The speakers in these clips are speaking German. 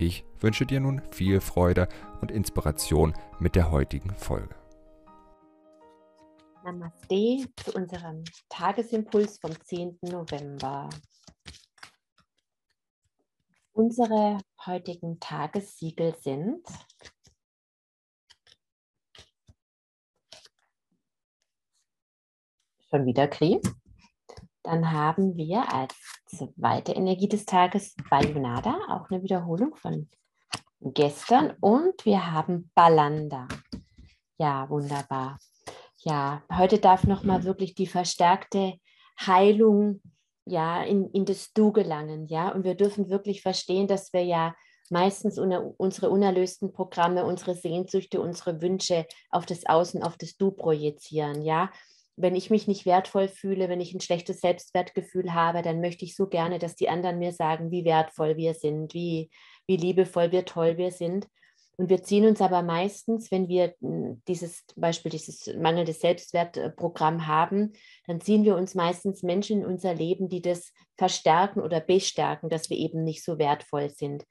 Ich wünsche dir nun viel Freude und Inspiration mit der heutigen Folge. Namaste zu unserem Tagesimpuls vom 10. November. Unsere heutigen Tagessiegel sind schon wieder Kri. Dann haben wir als zweite Energie des Tages Bayonada, auch eine Wiederholung von gestern. Und wir haben Balanda. Ja, wunderbar. Ja, heute darf nochmal wirklich die verstärkte Heilung ja, in, in das Du gelangen. Ja, und wir dürfen wirklich verstehen, dass wir ja meistens unsere unerlösten Programme, unsere Sehnsüchte, unsere Wünsche auf das Außen, auf das Du projizieren. Ja, wenn ich mich nicht wertvoll fühle, wenn ich ein schlechtes Selbstwertgefühl habe, dann möchte ich so gerne, dass die anderen mir sagen, wie wertvoll wir sind, wie, wie liebevoll, wie toll wir sind. Und wir ziehen uns aber meistens, wenn wir hm, dieses Beispiel, dieses mangelnde Selbstwertprogramm haben, dann ziehen wir uns meistens Menschen in unser Leben, die das verstärken oder bestärken, dass wir eben nicht so wertvoll sind.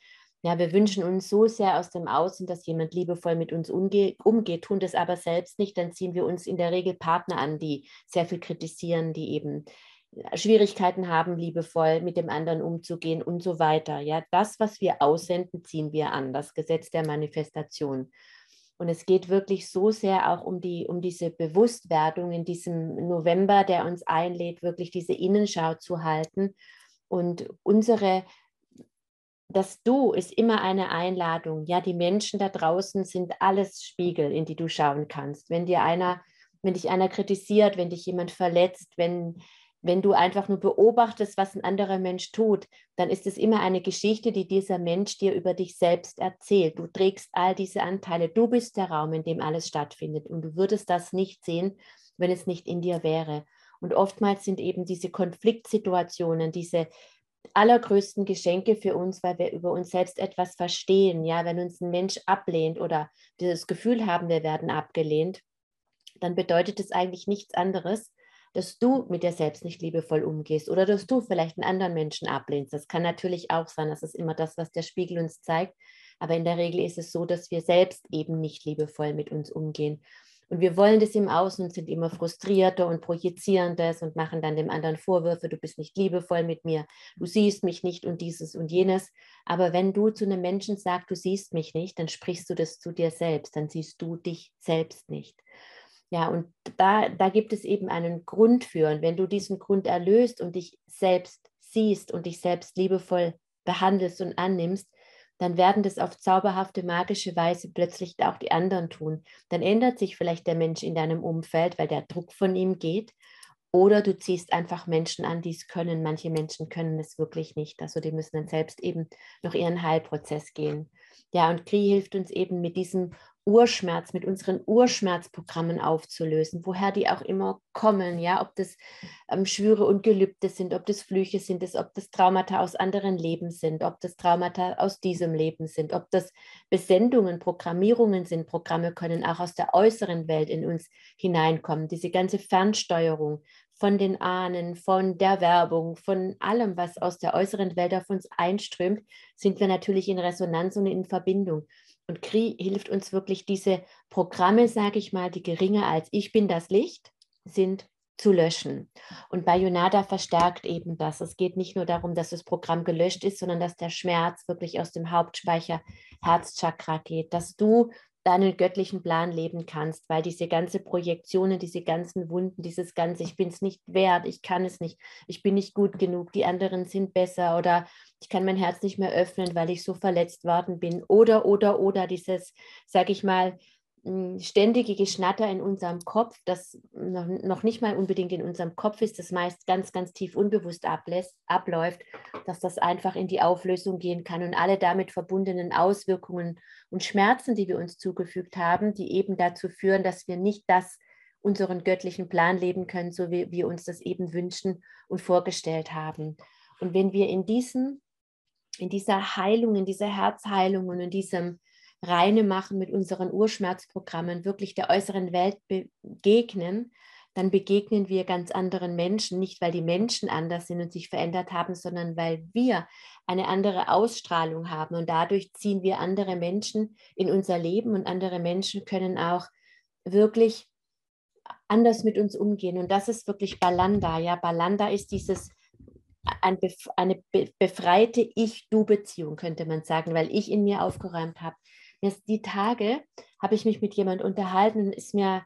Ja, wir wünschen uns so sehr aus dem Außen, dass jemand liebevoll mit uns umgeht, tun das aber selbst nicht, dann ziehen wir uns in der Regel Partner an, die sehr viel kritisieren, die eben äh, Schwierigkeiten haben, liebevoll mit dem anderen umzugehen und so weiter. Ja, das, was wir aussenden, ziehen wir an, das Gesetz der Manifestation. Und es geht wirklich so sehr auch um, die, um diese Bewusstwerdung in diesem November, der uns einlädt, wirklich diese Innenschau zu halten und unsere das Du ist immer eine Einladung. Ja, die Menschen da draußen sind alles Spiegel, in die du schauen kannst. Wenn dir einer, wenn dich einer kritisiert, wenn dich jemand verletzt, wenn, wenn du einfach nur beobachtest, was ein anderer Mensch tut, dann ist es immer eine Geschichte, die dieser Mensch dir über dich selbst erzählt. Du trägst all diese Anteile. Du bist der Raum, in dem alles stattfindet. Und du würdest das nicht sehen, wenn es nicht in dir wäre. Und oftmals sind eben diese Konfliktsituationen, diese allergrößten Geschenke für uns, weil wir über uns selbst etwas verstehen. Ja, wenn uns ein Mensch ablehnt oder dieses Gefühl haben, wir werden abgelehnt, dann bedeutet es eigentlich nichts anderes, dass du mit dir selbst nicht liebevoll umgehst oder dass du vielleicht einen anderen Menschen ablehnst. Das kann natürlich auch sein. Das ist immer das, was der Spiegel uns zeigt. Aber in der Regel ist es so, dass wir selbst eben nicht liebevoll mit uns umgehen. Und wir wollen das im Außen und sind immer frustrierter und projizieren das und machen dann dem anderen Vorwürfe, du bist nicht liebevoll mit mir, du siehst mich nicht und dieses und jenes. Aber wenn du zu einem Menschen sagst, du siehst mich nicht, dann sprichst du das zu dir selbst, dann siehst du dich selbst nicht. Ja, und da, da gibt es eben einen Grund für. Und wenn du diesen Grund erlöst und dich selbst siehst und dich selbst liebevoll behandelst und annimmst, dann werden das auf zauberhafte, magische Weise plötzlich auch die anderen tun. Dann ändert sich vielleicht der Mensch in deinem Umfeld, weil der Druck von ihm geht. Oder du ziehst einfach Menschen an, die es können. Manche Menschen können es wirklich nicht. Also die müssen dann selbst eben noch ihren Heilprozess gehen. Ja, und Kri hilft uns eben mit diesem Urschmerz, mit unseren Urschmerzprogrammen aufzulösen, woher die auch immer kommen, ja, ob das ähm, Schwüre und Gelübde sind, ob das Flüche sind, ist, ob das Traumata aus anderen Leben sind, ob das Traumata aus diesem Leben sind, ob das Besendungen, Programmierungen sind. Programme können auch aus der äußeren Welt in uns hineinkommen. Diese ganze Fernsteuerung von den Ahnen, von der Werbung, von allem, was aus der äußeren Welt auf uns einströmt, sind wir natürlich in Resonanz und in Verbindung. Und Kri hilft uns wirklich, diese Programme, sage ich mal, die geringer als ich bin das Licht sind, zu löschen. Und Bayonada verstärkt eben das. Es geht nicht nur darum, dass das Programm gelöscht ist, sondern dass der Schmerz wirklich aus dem Hauptspeicher Herzchakra geht, dass du deinen göttlichen Plan leben kannst, weil diese ganze Projektionen, diese ganzen Wunden, dieses ganze, ich bin es nicht wert, ich kann es nicht, ich bin nicht gut genug, die anderen sind besser oder ich kann mein Herz nicht mehr öffnen, weil ich so verletzt worden bin oder, oder, oder dieses, sage ich mal, hm, ständige Geschnatter in unserem Kopf, das noch, nicht mal unbedingt in unserem Kopf ist, das meist ganz, ganz tief unbewusst ablässt, abläuft, dass das einfach in die Auflösung gehen kann und alle damit verbundenen Auswirkungen und Schmerzen, die wir uns zugefügt haben, die eben dazu führen, dass wir nicht das unseren göttlichen Plan leben können, so wie wir uns das eben wünschen und vorgestellt haben. Und wenn wir in diesem, in dieser Heilung, in dieser Herzheilung und in diesem reine machen mit unseren Urschmerzprogrammen, wirklich der äußeren Welt begegnen, dann begegnen wir ganz anderen Menschen, nicht weil die Menschen anders sind und sich verändert haben, sondern weil wir eine andere Ausstrahlung haben. Und dadurch ziehen wir andere Menschen in unser Leben und andere Menschen können auch wirklich anders mit uns umgehen. Und das ist wirklich Balanda. Ja, Balanda ist dieses ein, eine befreite Ich-Du-Beziehung, könnte man sagen, weil ich in mir aufgeräumt habe. Die Tage habe ich mich mit jemand unterhalten und ist mir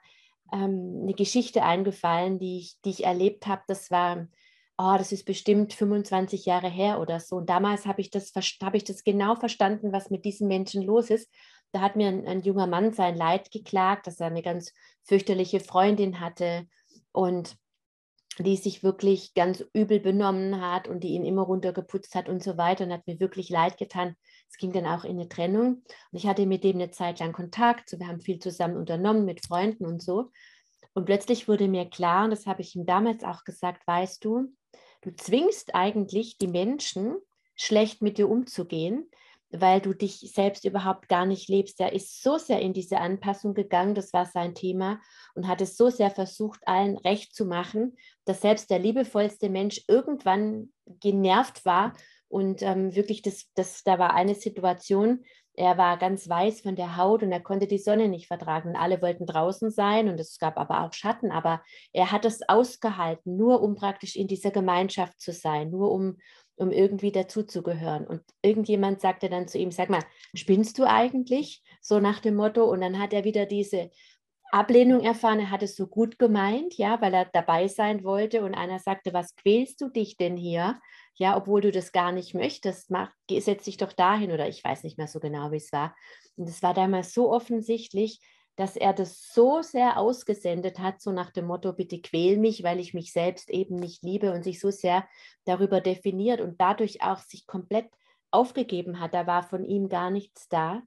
ähm, eine Geschichte eingefallen, die ich, die ich erlebt habe. Das war, oh, das ist bestimmt 25 Jahre her oder so. Und damals habe ich, das, hab ich das genau verstanden, was mit diesen Menschen los ist. Da hat mir ein, ein junger Mann sein Leid geklagt, dass er eine ganz fürchterliche Freundin hatte und die sich wirklich ganz übel benommen hat und die ihn immer runtergeputzt hat und so weiter und hat mir wirklich leid getan. Es ging dann auch in eine Trennung und ich hatte mit dem eine Zeit lang Kontakt. So, wir haben viel zusammen unternommen mit Freunden und so. Und plötzlich wurde mir klar, und das habe ich ihm damals auch gesagt, weißt du, du zwingst eigentlich die Menschen, schlecht mit dir umzugehen, weil du dich selbst überhaupt gar nicht lebst. Er ist so sehr in diese Anpassung gegangen, das war sein Thema, und hat es so sehr versucht, allen recht zu machen, dass selbst der liebevollste Mensch irgendwann genervt war und ähm, wirklich, das, das, da war eine Situation, er war ganz weiß von der Haut und er konnte die Sonne nicht vertragen. Und alle wollten draußen sein und es gab aber auch Schatten. Aber er hat es ausgehalten, nur um praktisch in dieser Gemeinschaft zu sein, nur um, um irgendwie dazuzugehören. Und irgendjemand sagte dann zu ihm, sag mal, spinnst du eigentlich? So nach dem Motto. Und dann hat er wieder diese Ablehnung erfahren, er hat es so gut gemeint, ja, weil er dabei sein wollte. Und einer sagte, was quälst du dich denn hier? ja, obwohl du das gar nicht möchtest, mach, setz dich doch dahin oder ich weiß nicht mehr so genau, wie es war. Und es war damals so offensichtlich, dass er das so sehr ausgesendet hat, so nach dem Motto, bitte quäl mich, weil ich mich selbst eben nicht liebe und sich so sehr darüber definiert und dadurch auch sich komplett aufgegeben hat. Da war von ihm gar nichts da.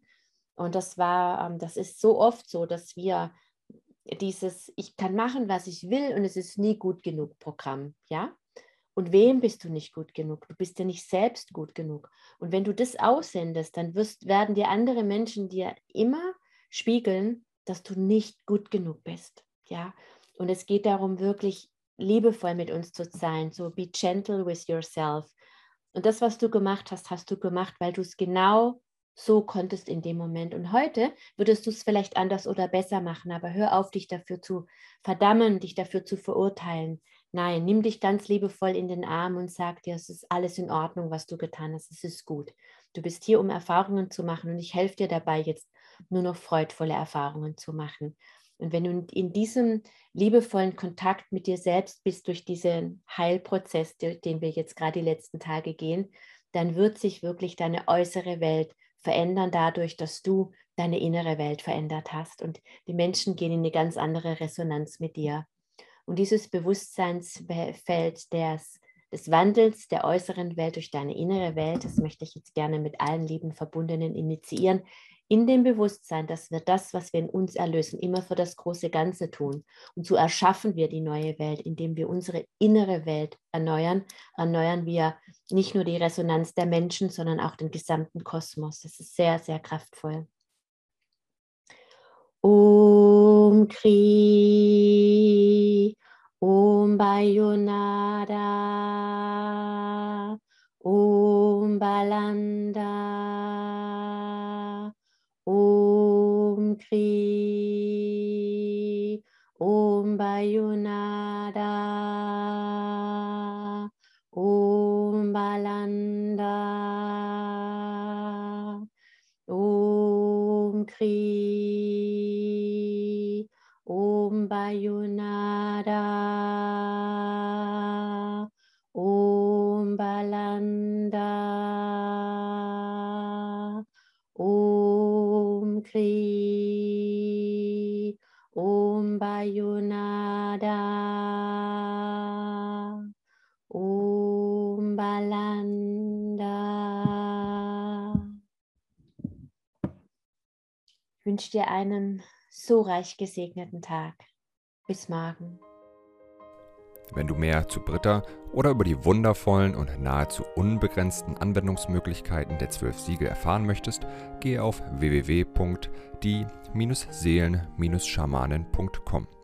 Und das war, ähm, das ist so oft so, dass wir dieses Ich kann machen, was ich will und es ist nie gut genug Programm, ja, und wem bist du nicht gut genug? Du bist ja nicht selbst gut genug. Und wenn du das aussendest, dann wirst, werden dir andere Menschen dir immer spiegeln, dass du nicht gut genug bist. Ja? Und es geht darum, wirklich liebevoll mit uns zu sein. So be gentle with yourself. Und das, was du gemacht hast, hast du gemacht, weil du es genau so konntest in dem Moment. Und heute würdest du es vielleicht anders oder besser machen, aber hör auf, dich dafür zu verdammen, dich dafür zu verurteilen. Nein, nimm dich ganz liebevoll in den Arm und sag dir, es ist alles in Ordnung, was du getan hast. Es ist gut. Du bist hier, um Erfahrungen zu machen und ich helfe dir dabei, jetzt nur noch freudvolle Erfahrungen zu machen. Und wenn du in diesem liebevollen Kontakt mit dir selbst bist durch diesen Heilprozess, den wir jetzt gerade die letzten Tage gehen, dann wird sich wirklich deine äußere Welt verändern dadurch, dass du deine innere Welt verändert hast. Und die Menschen gehen in eine ganz andere Resonanz mit dir. Und dieses Bewusstseinsfeld des, des Wandels der äußeren Welt durch deine innere Welt, das möchte ich jetzt gerne mit allen lieben Verbundenen initiieren, in dem Bewusstsein, dass wir das, was wir in uns erlösen, immer für das große Ganze tun. Und so erschaffen wir die neue Welt, indem wir unsere innere Welt erneuern, erneuern wir nicht nur die Resonanz der Menschen, sondern auch den gesamten Kosmos. Das ist sehr, sehr kraftvoll. Om Kri, Om Bayonada, Om Balanda, Om Kri, Om Bayonada, Om Balanda, Om Kri. Om Bayunada Balanda. Om Balanda. Ich wünsche dir einen so reich gesegneten Tag. Bis morgen. Wenn du mehr zu Britta oder über die wundervollen und nahezu unbegrenzten Anwendungsmöglichkeiten der zwölf Siegel erfahren möchtest, gehe auf www.die-seelen-schamanen.com.